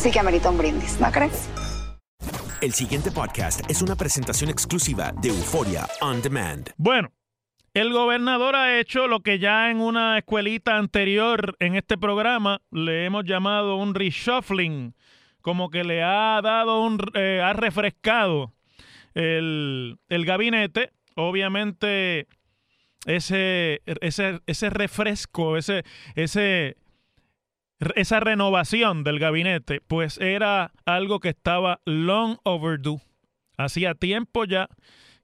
sí que amerita un brindis, ¿no crees? El siguiente podcast es una presentación exclusiva de Euforia On Demand. Bueno, el gobernador ha hecho lo que ya en una escuelita anterior en este programa le hemos llamado un reshuffling, como que le ha dado un, eh, ha refrescado el, el gabinete. Obviamente, ese, ese, ese refresco, ese, ese, esa renovación del gabinete, pues era algo que estaba long overdue. Hacía tiempo ya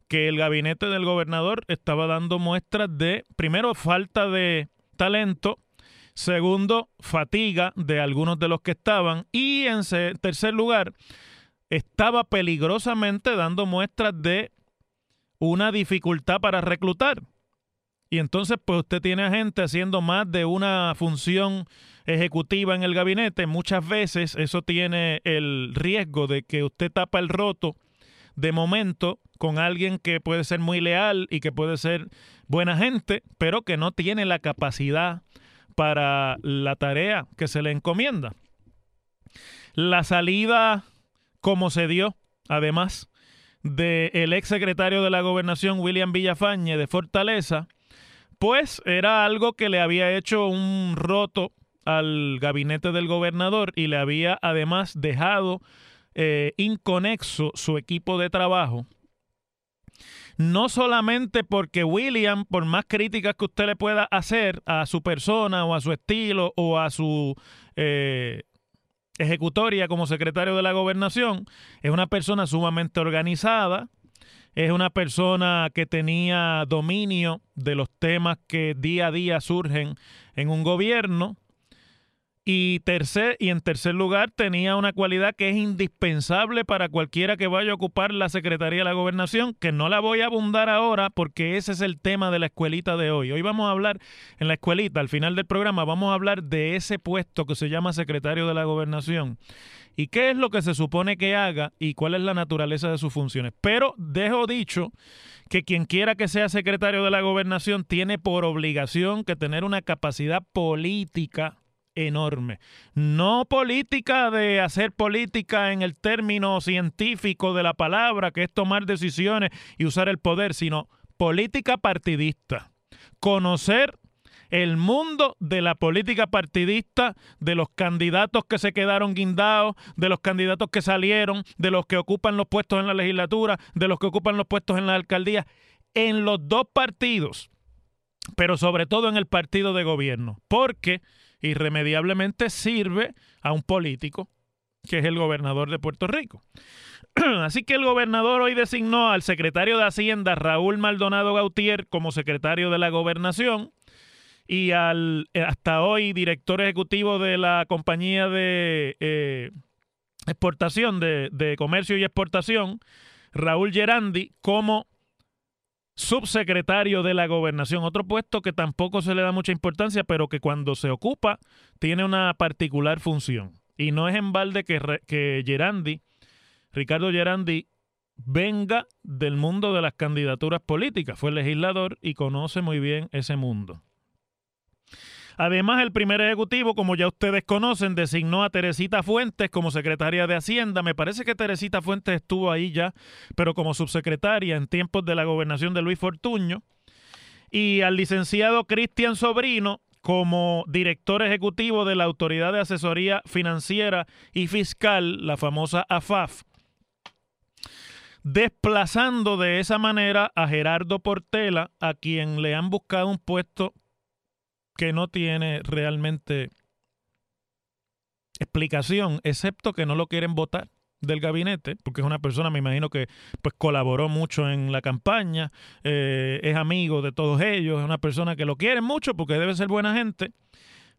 que el gabinete del gobernador estaba dando muestras de, primero, falta de talento, segundo, fatiga de algunos de los que estaban y en tercer lugar, estaba peligrosamente dando muestras de una dificultad para reclutar. Y entonces, pues usted tiene a gente haciendo más de una función ejecutiva en el gabinete. Muchas veces eso tiene el riesgo de que usted tapa el roto de momento con alguien que puede ser muy leal y que puede ser buena gente, pero que no tiene la capacidad para la tarea que se le encomienda. La salida, como se dio, además, del ex secretario de la gobernación, William Villafañe, de Fortaleza, pues era algo que le había hecho un roto al gabinete del gobernador y le había además dejado eh, inconexo su equipo de trabajo. No solamente porque William, por más críticas que usted le pueda hacer a su persona o a su estilo o a su eh, ejecutoria como secretario de la gobernación, es una persona sumamente organizada, es una persona que tenía dominio de los temas que día a día surgen en un gobierno. Y, y en tercer lugar, tenía una cualidad que es indispensable para cualquiera que vaya a ocupar la Secretaría de la Gobernación, que no la voy a abundar ahora porque ese es el tema de la escuelita de hoy. Hoy vamos a hablar en la escuelita, al final del programa, vamos a hablar de ese puesto que se llama Secretario de la Gobernación y qué es lo que se supone que haga y cuál es la naturaleza de sus funciones. Pero dejo dicho que quien quiera que sea secretario de la gobernación tiene por obligación que tener una capacidad política enorme. No política de hacer política en el término científico de la palabra, que es tomar decisiones y usar el poder, sino política partidista. Conocer el mundo de la política partidista, de los candidatos que se quedaron guindados, de los candidatos que salieron, de los que ocupan los puestos en la legislatura, de los que ocupan los puestos en la alcaldía, en los dos partidos, pero sobre todo en el partido de gobierno, porque irremediablemente sirve a un político que es el gobernador de Puerto Rico. Así que el gobernador hoy designó al secretario de Hacienda, Raúl Maldonado Gautier, como secretario de la gobernación y al eh, hasta hoy director ejecutivo de la compañía de eh, exportación, de, comercio y exportación, Raúl Gerandi, como subsecretario de la gobernación. Otro puesto que tampoco se le da mucha importancia, pero que cuando se ocupa tiene una particular función. Y no es en balde que Gerandi, Ricardo Gerandi, venga del mundo de las candidaturas políticas. Fue legislador y conoce muy bien ese mundo. Además, el primer ejecutivo, como ya ustedes conocen, designó a Teresita Fuentes como secretaria de Hacienda. Me parece que Teresita Fuentes estuvo ahí ya, pero como subsecretaria en tiempos de la gobernación de Luis Fortuño. Y al licenciado Cristian Sobrino como director ejecutivo de la Autoridad de Asesoría Financiera y Fiscal, la famosa AFAF, desplazando de esa manera a Gerardo Portela, a quien le han buscado un puesto que no tiene realmente explicación, excepto que no lo quieren votar del gabinete, porque es una persona, me imagino que pues colaboró mucho en la campaña, eh, es amigo de todos ellos, es una persona que lo quieren mucho porque debe ser buena gente,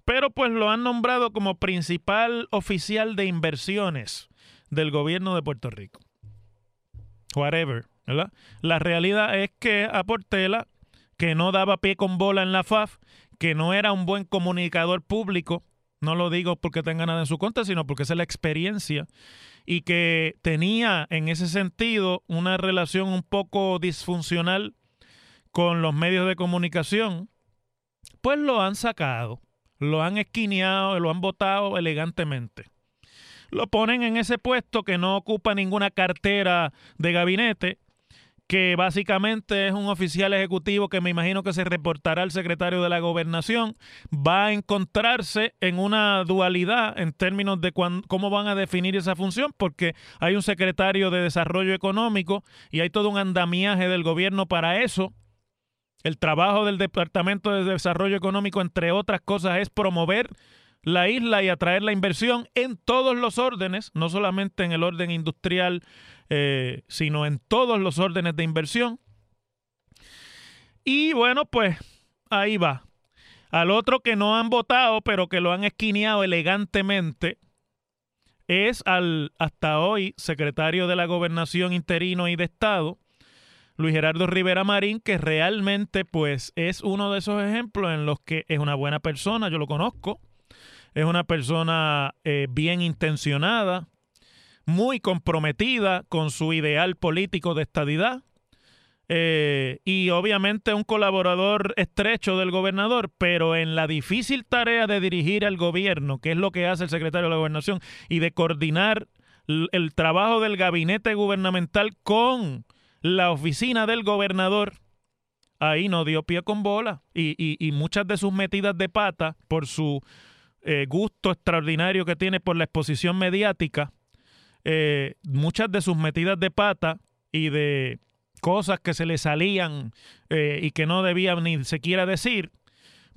pero pues lo han nombrado como principal oficial de inversiones del gobierno de Puerto Rico. Whatever, ¿verdad? La realidad es que a Portela, que no daba pie con bola en la FAF, que no era un buen comunicador público, no lo digo porque tenga nada en su contra, sino porque es la experiencia y que tenía en ese sentido una relación un poco disfuncional con los medios de comunicación, pues lo han sacado, lo han esquineado, lo han votado elegantemente. Lo ponen en ese puesto que no ocupa ninguna cartera de gabinete, que básicamente es un oficial ejecutivo que me imagino que se reportará al secretario de la gobernación, va a encontrarse en una dualidad en términos de cómo van a definir esa función, porque hay un secretario de desarrollo económico y hay todo un andamiaje del gobierno para eso. El trabajo del Departamento de Desarrollo Económico, entre otras cosas, es promover la isla y atraer la inversión en todos los órdenes, no solamente en el orden industrial, eh, sino en todos los órdenes de inversión. Y bueno, pues ahí va. Al otro que no han votado, pero que lo han esquineado elegantemente, es al hasta hoy secretario de la Gobernación interino y de Estado, Luis Gerardo Rivera Marín, que realmente pues es uno de esos ejemplos en los que es una buena persona, yo lo conozco, es una persona eh, bien intencionada, muy comprometida con su ideal político de estadidad eh, y obviamente un colaborador estrecho del gobernador, pero en la difícil tarea de dirigir al gobierno, que es lo que hace el secretario de la gobernación, y de coordinar el trabajo del gabinete gubernamental con la oficina del gobernador, ahí no dio pie con bola. Y, y muchas de sus metidas de pata por su eh, gusto extraordinario que tiene por la exposición mediática, eh, muchas de sus metidas de pata y de cosas que se le salían eh, y que no debían ni siquiera decir,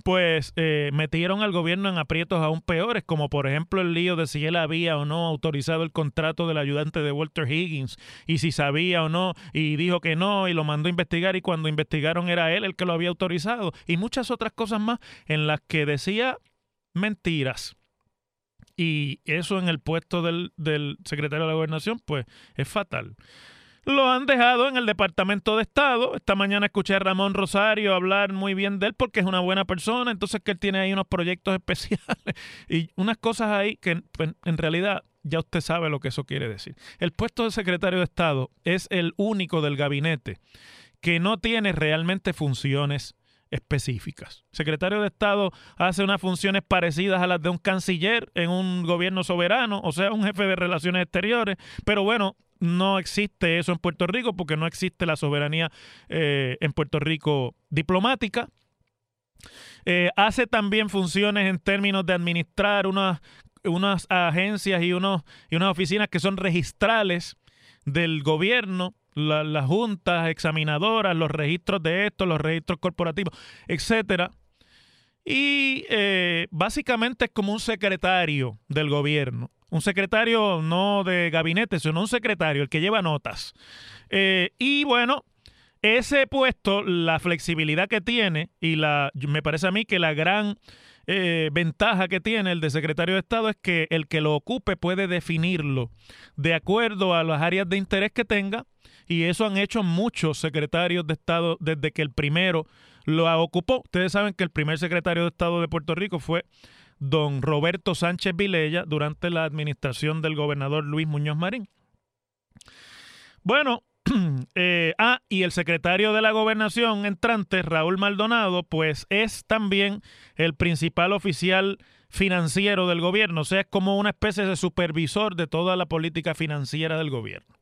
pues metieron al gobierno en aprietos aún peores, como por ejemplo el lío de si él había o no autorizado el contrato del ayudante de Walter Higgins y si sabía o no y dijo que no y lo mandó a investigar y cuando investigaron era él el que lo había autorizado y muchas otras cosas más en las que decía mentiras. Y eso en el puesto del, secretario de la gobernación, pues es fatal. Lo han dejado en el Departamento de Estado. Esta mañana escuché a Ramón Rosario hablar muy bien de él porque es una buena persona, entonces que él tiene ahí unos proyectos especiales y unas cosas ahí que pues, en realidad ya usted sabe lo que eso quiere decir. El puesto de secretario de Estado es el único del gabinete que no tiene realmente funciones específicas. Secretario de Estado hace unas funciones parecidas a las de un canciller en un gobierno soberano, o sea, un jefe de relaciones exteriores, pero bueno, no existe eso en Puerto Rico porque no existe la soberanía eh, en Puerto Rico diplomática. Eh, hace también funciones en términos de administrar unas, unas agencias y, unos, y unas oficinas que son registrales del gobierno las juntas examinadoras, los registros de esto, los registros corporativos, etcétera. Y eh, básicamente es como un secretario del gobierno. Un secretario no de gabinete, sino un secretario, el que lleva notas. Eh, y bueno, ese puesto, la flexibilidad que tiene y la, me parece a mí que la gran eh, ventaja que tiene el de secretario de Estado es que el que lo ocupe puede definirlo de acuerdo a las áreas de interés que tenga y eso han hecho muchos secretarios de Estado desde que el primero lo ocupó. Ustedes saben que el primer secretario de Estado de Puerto Rico fue don Roberto Sánchez Vilella durante la administración del gobernador Luis Muñoz Marín. Bueno, eh, ah, y el secretario de la gobernación entrante, Raúl Maldonado, pues es también el principal oficial financiero del gobierno, o sea, es como una especie de supervisor de toda la política financiera del gobierno.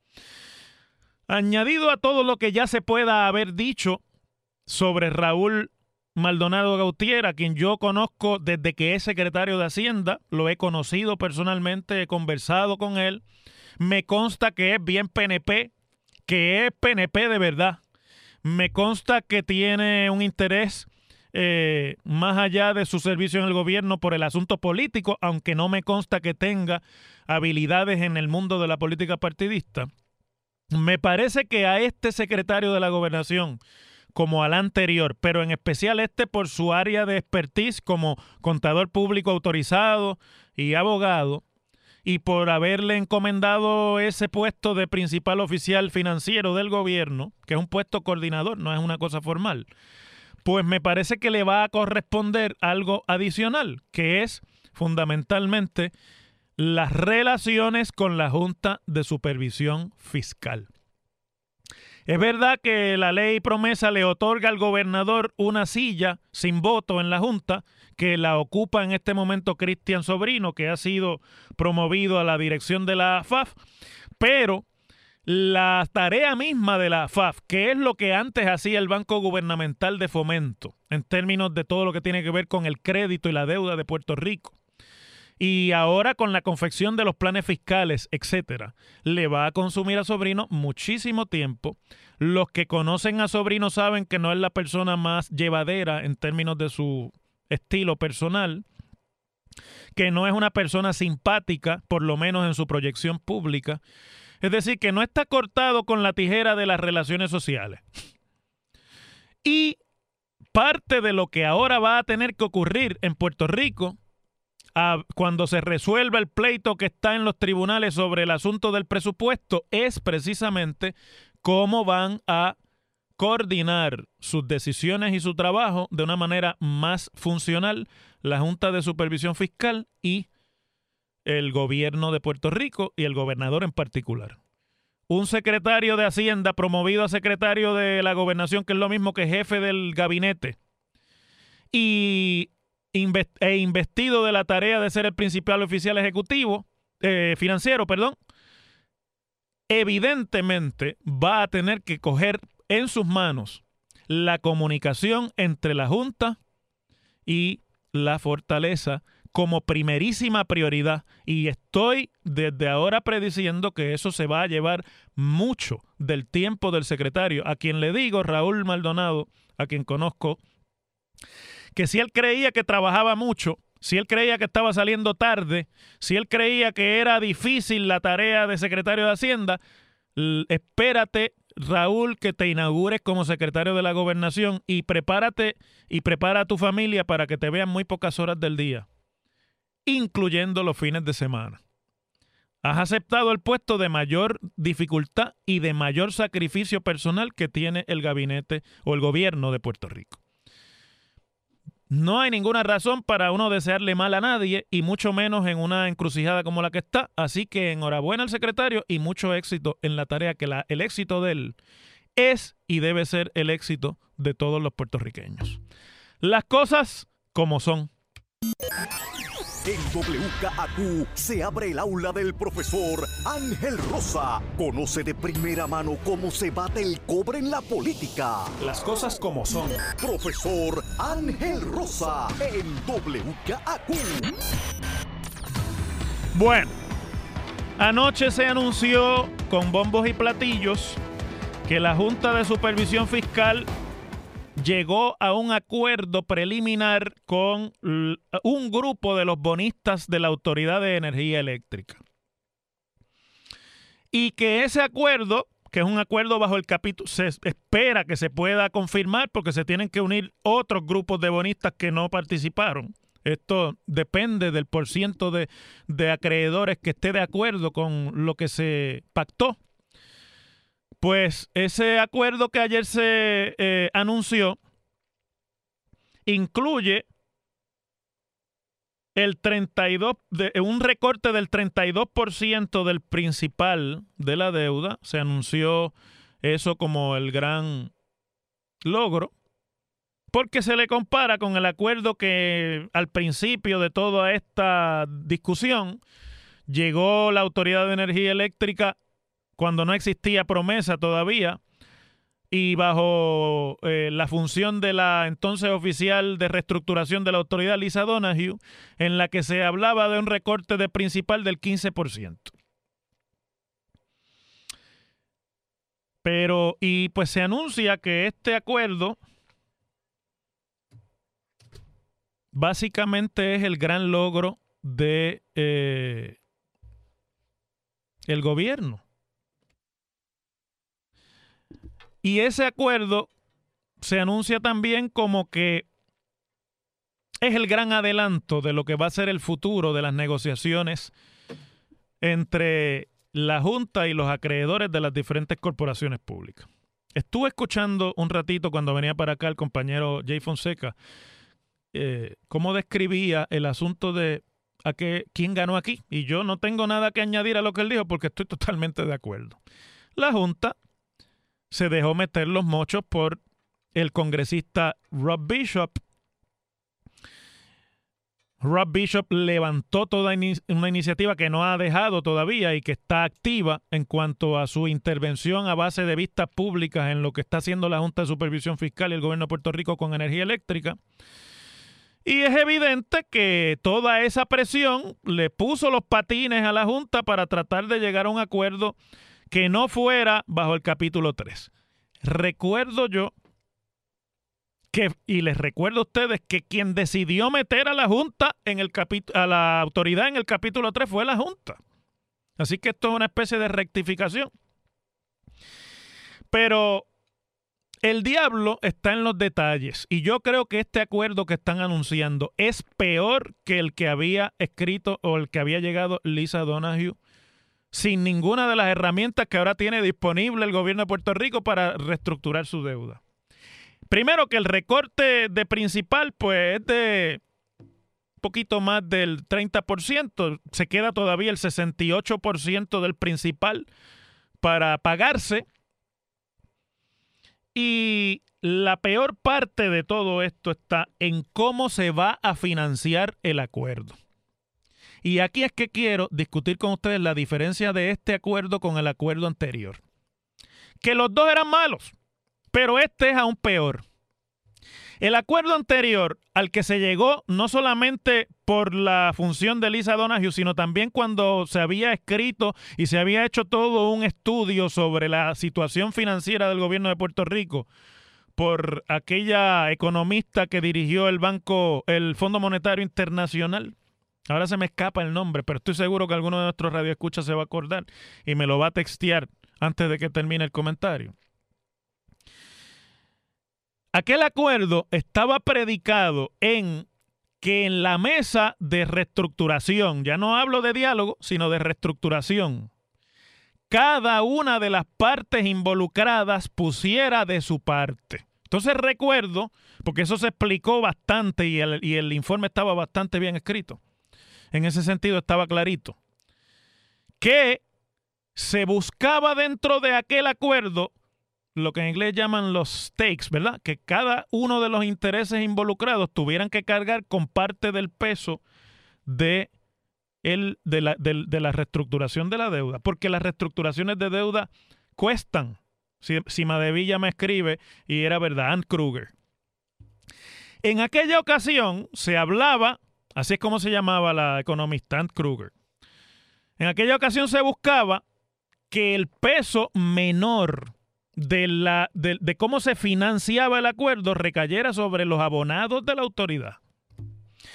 Añadido a todo lo que ya se pueda haber dicho sobre Raúl Maldonado Gautier, a quien yo conozco desde que es secretario de Hacienda, lo he conocido personalmente, he conversado con él, me consta que es bien PNP, que es PNP de verdad, me consta que tiene un interés eh, más allá de su servicio en el gobierno por el asunto político, aunque no me consta que tenga habilidades en el mundo de la política partidista. Me parece que a este secretario de la gobernación, como al anterior, pero en especial este por su área de expertise como contador público autorizado y abogado, y por haberle encomendado ese puesto de principal oficial financiero del gobierno, que es un puesto coordinador, no es una cosa formal, pues me parece que le va a corresponder algo adicional, que es fundamentalmente las relaciones con la Junta de Supervisión Fiscal. Es verdad que la ley promesa le otorga al gobernador una silla sin voto en la Junta, que la ocupa en este momento Cristian Sobrino, que ha sido promovido a la dirección de la FAF, pero la tarea misma de la FAF, que es lo que antes hacía el Banco Gubernamental de Fomento, en términos de todo lo que tiene que ver con el crédito y la deuda de Puerto Rico, y ahora con la confección de los planes fiscales, etcétera, le va a consumir a Sobrino muchísimo tiempo. Los que conocen a Sobrino saben que no es la persona más llevadera en términos de su estilo personal, que no es una persona simpática, por lo menos en su proyección pública. Es decir, que no está cortado con la tijera de las relaciones sociales. Y parte de lo que ahora va a tener que ocurrir en Puerto Rico cuando se resuelva el pleito que está en los tribunales sobre el asunto del presupuesto es precisamente cómo van a coordinar sus decisiones y su trabajo de una manera más funcional la Junta de Supervisión Fiscal y el gobierno de Puerto Rico y el gobernador en particular. Un secretario de Hacienda promovido a secretario de la gobernación, que es lo mismo que jefe del gabinete, y e investido de la tarea de ser el principal oficial ejecutivo, eh, financiero, perdón, evidentemente va a tener que coger en sus manos la comunicación entre la Junta y la fortaleza como primerísima prioridad. Y estoy desde ahora prediciendo que eso se va a llevar mucho del tiempo del secretario, a quien le digo, Raúl Maldonado, a quien conozco, que si él creía que trabajaba mucho, si él creía que estaba saliendo tarde, si él creía que era difícil la tarea de secretario de Hacienda, espérate, Raúl, que te inaugures como secretario de la gobernación y prepárate y prepara a tu familia para que te vean muy pocas horas del día, incluyendo los fines de semana. Has aceptado el puesto de mayor dificultad y de mayor sacrificio personal que tiene el gabinete o el gobierno de Puerto Rico. No hay ninguna razón para uno desearle mal a nadie y mucho menos en una encrucijada como la que está. Así que enhorabuena al secretario y mucho éxito en la tarea que la, el éxito de él es y debe ser el éxito de todos los puertorriqueños. Las cosas como son. En WKAQ se abre el aula del profesor Ángel Rosa. Conoce de primera mano cómo se bate el cobre en la política. Las cosas como son. Profesor Ángel Rosa en WKAQ. Bueno, anoche se anunció con bombos y platillos que la Junta de Supervisión Fiscal llegó a un acuerdo preliminar con un grupo de los bonistas de la Autoridad de Energía Eléctrica. Y que ese acuerdo, que es un acuerdo bajo el capítulo, se espera que se pueda confirmar porque se tienen que unir otros grupos de bonistas que no participaron. Esto depende del porciento de, de acreedores que esté de acuerdo con lo que se pactó. Pues ese acuerdo que ayer se eh, anunció incluye el 32 de, un recorte del 32% del principal de la deuda. Se anunció eso como el gran logro porque se le compara con el acuerdo que al principio de toda esta discusión llegó la Autoridad de Energía Eléctrica cuando no existía promesa todavía, y bajo eh, la función de la entonces oficial de reestructuración de la autoridad Lisa Donahue, en la que se hablaba de un recorte de principal del 15%. Pero, y pues se anuncia que este acuerdo básicamente es el gran logro de eh, el gobierno. Y ese acuerdo se anuncia también como que es el gran adelanto de lo que va a ser el futuro de las negociaciones entre la Junta y los acreedores de las diferentes corporaciones públicas. Estuve escuchando un ratito cuando venía para acá el compañero Jay Fonseca eh, cómo describía el asunto de a qué, quién ganó aquí. Y yo no tengo nada que añadir a lo que él dijo porque estoy totalmente de acuerdo. La Junta se dejó meter los mochos por el congresista Rob Bishop. Rob Bishop levantó toda una iniciativa que no ha dejado todavía y que está activa en cuanto a su intervención a base de vistas públicas en lo que está haciendo la Junta de Supervisión Fiscal y el gobierno de Puerto Rico con energía eléctrica. Y es evidente que toda esa presión le puso los patines a la Junta para tratar de llegar a un acuerdo que no fuera bajo el capítulo 3. Recuerdo yo que, y les recuerdo a ustedes que quien decidió meter a la Junta en el a la autoridad en el capítulo 3 fue la Junta. Así que esto es una especie de rectificación. Pero el diablo está en los detalles y yo creo que este acuerdo que están anunciando es peor que el que había escrito o el que había llegado Lisa Donahue sin ninguna de las herramientas que ahora tiene disponible el gobierno de Puerto Rico para reestructurar su deuda. Primero que el recorte de principal pues es de poquito más del 30%, se queda todavía el 68% del principal para pagarse. Y la peor parte de todo esto está en cómo se va a financiar el acuerdo. Y aquí es que quiero discutir con ustedes la diferencia de este acuerdo con el acuerdo anterior. Que los dos eran malos, pero este es aún peor. El acuerdo anterior al que se llegó no solamente por la función de Lisa Donahue, sino también cuando se había escrito y se había hecho todo un estudio sobre la situación financiera del gobierno de Puerto Rico por aquella economista que dirigió el banco, el Fondo Monetario Internacional, Ahora se me escapa el nombre, pero estoy seguro que alguno de nuestros radioescuchas se va a acordar y me lo va a textear antes de que termine el comentario. Aquel acuerdo estaba predicado en que en la mesa de reestructuración, ya no hablo de diálogo, sino de reestructuración, cada una de las partes involucradas pusiera de su parte. Entonces recuerdo, porque eso se explicó bastante y el, y el informe estaba bastante bien escrito en ese sentido estaba clarito, que se buscaba dentro de aquel acuerdo lo que en inglés llaman los stakes, ¿verdad? Que cada uno de los intereses involucrados tuvieran que cargar con parte del peso de, el, de, la, de, la reestructuración de la deuda, porque las reestructuraciones de deuda cuestan. Si, si Madevilla me escribe, y era verdad, Ann Kruger. En aquella ocasión se hablaba Así es como se llamaba la economista Ant Kruger. En aquella ocasión se buscaba que el peso menor de, la, de, cómo se financiaba el acuerdo recayera sobre los abonados de la autoridad.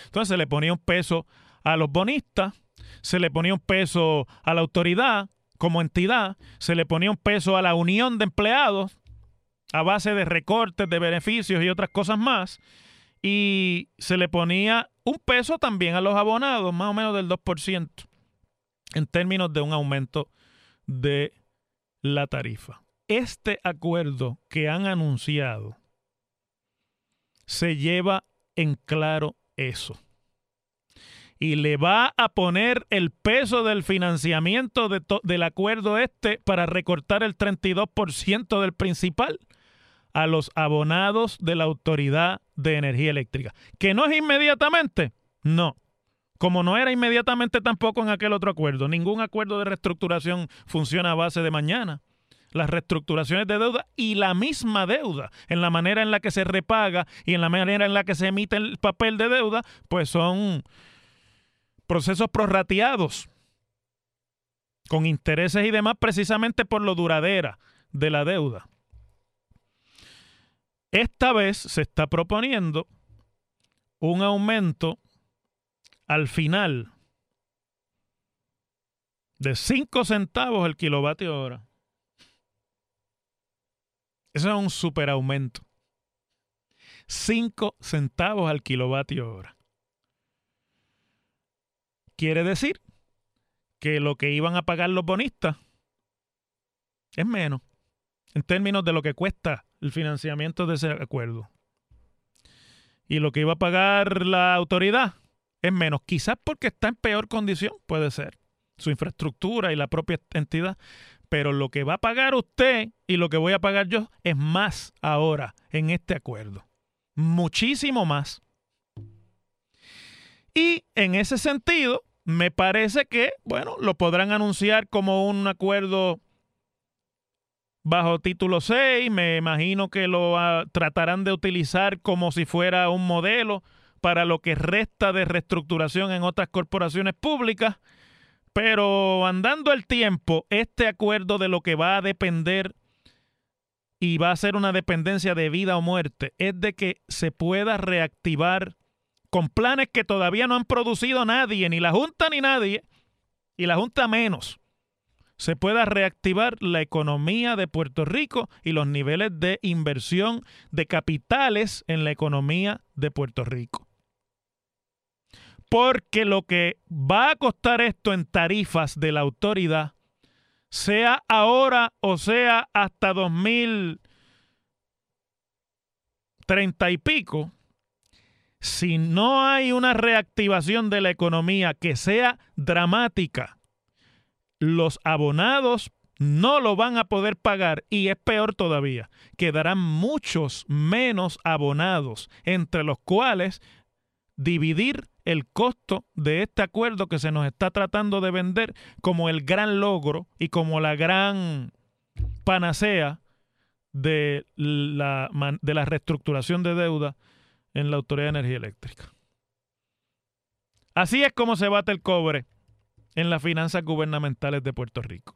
Entonces se le ponía un peso a los bonistas, se le ponía un peso a la autoridad como entidad, se le ponía un peso a la unión de empleados a base de recortes de beneficios y otras cosas más, y se le ponía un peso también a los abonados, más o menos del 2%, en términos de un aumento de la tarifa. Este acuerdo que han anunciado se lleva en claro eso. Y le va a poner el peso del financiamiento del acuerdo este para recortar el 32% del principal a los abonados de la Autoridad de Energía Eléctrica. ¿Que no es inmediatamente? No. Como no era inmediatamente tampoco en aquel otro acuerdo. Ningún acuerdo de reestructuración funciona a base de mañana. las reestructuraciones de deuda y la misma deuda, en la manera en la que se repaga y en la manera en la que se emite el papel de deuda, pues son procesos prorrateados con intereses y demás precisamente por lo duradera de la deuda. Esta vez se está proponiendo un aumento al final de 5 centavos el kilovatio hora. Eso es un super aumento. 5 centavos al kilovatio hora. Quiere decir que lo que iban a pagar los bonistas es menos en términos de lo que cuesta el financiamiento de ese acuerdo. Y lo que iba a pagar la autoridad es menos, quizás porque está en peor condición, puede ser, su infraestructura y la propia entidad, pero lo que va a pagar usted y lo que voy a pagar yo es más ahora en este acuerdo, muchísimo más. Y en ese sentido, me parece que, bueno, lo podrán anunciar como un acuerdo bajo título 6. Me imagino que lo ah, tratarán de utilizar como si fuera un modelo para lo que resta de reestructuración en otras corporaciones públicas. Pero andando el tiempo, este acuerdo de lo que va a depender y va a ser una dependencia de vida o muerte es de que se pueda reactivar con planes que todavía no han producido nadie, ni la Junta ni nadie, y la Junta menos se pueda reactivar la economía de Puerto Rico y los niveles de inversión de capitales en la economía de Puerto Rico. Porque lo que va a costar esto en tarifas de la autoridad, sea ahora o sea hasta 2030 y pico, si no hay una reactivación de la economía que sea dramática, los abonados no lo van a poder pagar y es peor todavía, quedarán muchos menos abonados, entre los cuales dividir el costo de este acuerdo que se nos está tratando de vender como el gran logro y como la gran panacea de la, de la reestructuración de deuda en la Autoridad de Energía Eléctrica. Así es como se bate el cobre en las finanzas gubernamentales de Puerto Rico.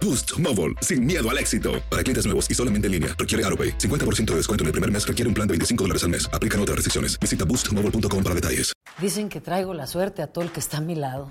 Boost Mobile, sin miedo al éxito. Para clientes nuevos y solamente en línea, requiere AroPay. 50% de descuento en el primer mes requiere un plan de 25 dólares al mes. Aplican otras restricciones. Visita boostmobile para detalles. Dicen que traigo la suerte a todo el que está a mi lado.